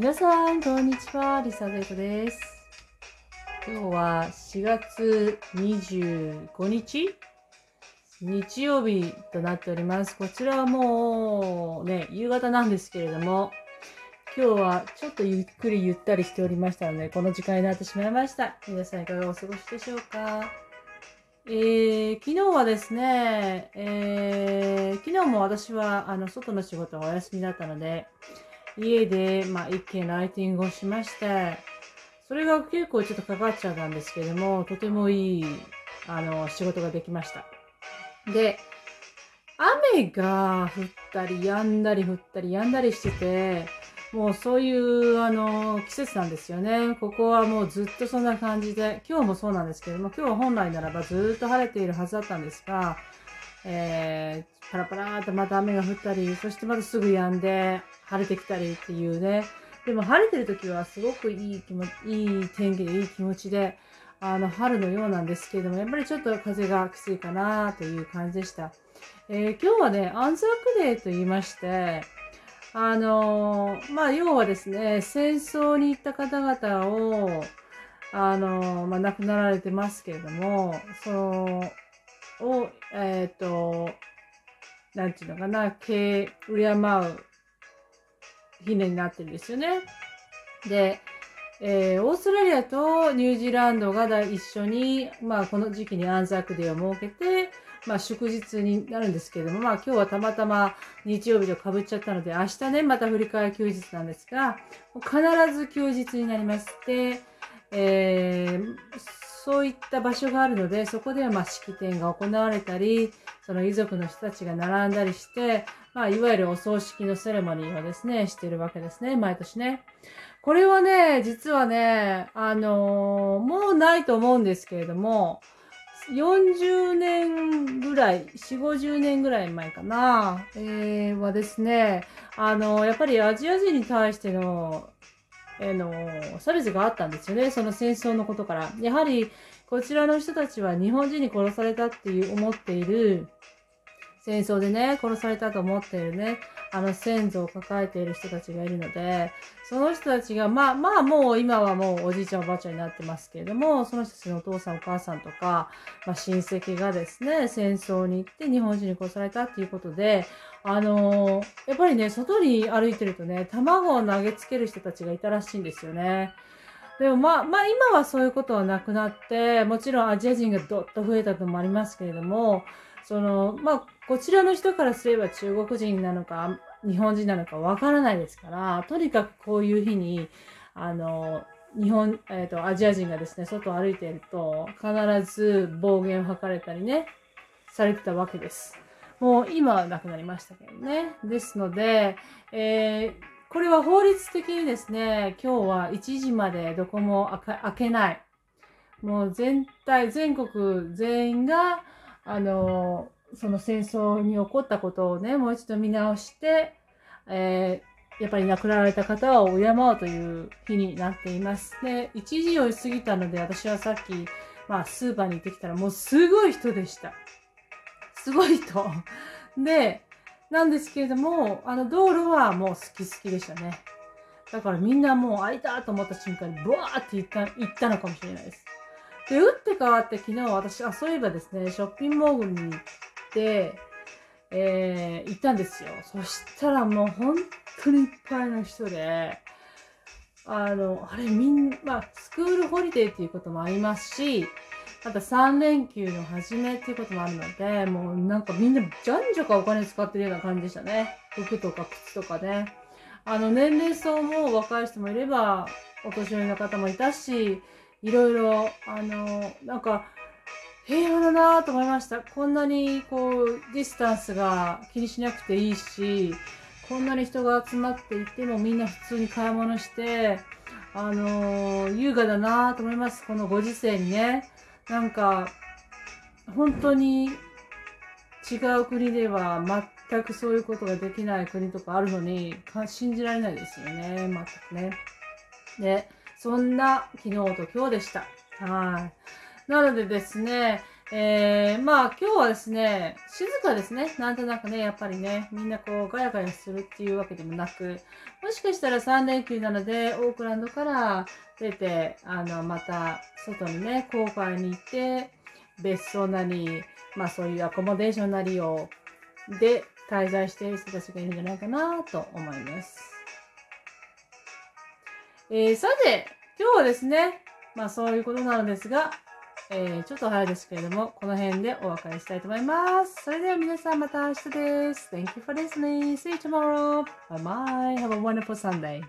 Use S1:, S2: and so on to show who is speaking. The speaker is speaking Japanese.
S1: 皆さん、こんにちは。リサゼイコです。今日は4月25日日曜日となっております。こちらはもうね、夕方なんですけれども、今日はちょっとゆっくりゆったりしておりましたので、この時間になってしまいました。皆さんいかがお過ごしでしょうか？えー、昨日はですね、えー、昨日も私はあの外の仕事はお休みだったので、家で、まあ、一件ライティングをしまして、それが結構ちょっとかかっちゃったんですけども、とてもいい、あの、仕事ができました。で、雨が降ったり、止んだり降ったり、止んだりしてて、もうそういう、あの、季節なんですよね。ここはもうずっとそんな感じで、今日もそうなんですけども、今日は本来ならばずっと晴れているはずだったんですが、えー、パラパラーとまた雨が降ったり、そしてまたすぐ止んで、晴れてきたりっていうね。でも晴れてる時はすごくいい気持ち、いい天気でいい気持ちで、あの、春のようなんですけれども、やっぱりちょっと風がきついかなという感じでした。えー、今日はね、アンザークデーと言いまして、あのー、まあ、要はですね、戦争に行った方々を、あのー、まあ、亡くなられてますけれども、その、を、えっ、ー、と、なんていうのかな、敬、敬う日になってるんですよね。で、えー、オーストラリアとニュージーランドが一緒に、まあ、この時期にアンザークデーを設けて、まあ、祝日になるんですけれども、まあ、今日はたまたま日曜日と被っちゃったので、明日ね、また振り替え休日なんですが、必ず休日になりまして、えー、そういった場所があるので、そこではま式典が行われたり、その遺族の人たちが並んだりして、まあ、いわゆるお葬式のセレモニーをですね、してるわけですね、毎年ね。これはね、実はね、あのー、もうないと思うんですけれども、40年ぐらい、4、50年ぐらい前かな、えー、はですね、あのー、やっぱりアジア人に対しての、え、の、差別があったんですよね、その戦争のことから。やはり、こちらの人たちは日本人に殺されたっていう思っている、戦争でね、殺されたと思っているね、あの先祖を抱えている人たちがいるので、その人たちが、まあまあもう今はもうおじいちゃんおばあちゃんになってますけれども、その人たちのお父さんお母さんとか、まあ親戚がですね、戦争に行って日本人に殺されたっていうことで、あのー、やっぱりね、外に歩いてるとね、卵を投げつける人たちがいたらしいんですよね。でもまあ、まあ今はそういうことはなくなって、もちろんアジア人がどっと増えたのもありますけれども、その、まあ、こちらの人からすれば中国人なのか、日本人なのかわからないですから、とにかくこういう日に、あの、日本、えっ、ー、と、アジア人がですね、外を歩いていると、必ず暴言を吐かれたりね、されてたわけです。もう今はなくなりましたけどね。ですので、えー、これは法律的にですね、今日は1時までどこも開けない。もう全体、全国全員が、あの、その戦争に起こったことをね、もう一度見直して、えー、やっぱり亡くなられた方を敬うという日になっています。で、1時を過ぎたので、私はさっき、まあ、スーパーに行ってきたら、もうすごい人でした。すごい人。で、なんですけれども、あの、道路はもう好き好きでしたね。だからみんなもう開いたと思った瞬間に、ブワーって行った、行ったのかもしれないです。で、打って変わって昨日私、あ、そういえばですね、ショッピングモールに行って、えー、行ったんですよ。そしたらもう本当にいっぱいの人で、あの、あれみんな、まあ、スクールホリデーっていうこともありますし、あと3連休の初めっていうこともあるので、もうなんかみんなじゃんじゃかお金使ってるような感じでしたね。服とか靴とかね。あの、年齢層も若い人もいれば、お年寄りの方もいたし、いろいろ、あの、なんか、平和だなと思いました。こんなに、こう、ディスタンスが気にしなくていいし、こんなに人が集まっていてもみんな普通に買い物して、あの優雅だなと思います。このご時世にね。なんか、本当に違う国では全くそういうことができない国とかあるのに、信じられないですよね。全くね。で、そんな昨日と今日でした。はい。なのでですね、えー、まあ今日はですね、静かですね。なんとなくね、やっぱりね、みんなこうガヤガヤするっていうわけでもなく、もしかしたら3連休なので、オークランドから出て、あの、また外にね、郊外に行って、別荘なり、まあそういうアコモデーションなりを、で滞在している人たちがいるんじゃないかなと思います。えー、さて、今日はですね、まあそういうことなのですが、えー、ちょっと早いですけれども、この辺でお別れしたいと思います。それでは皆さんまた明日です。Thank you for listening. See you tomorrow. Bye bye. Have a wonderful Sunday.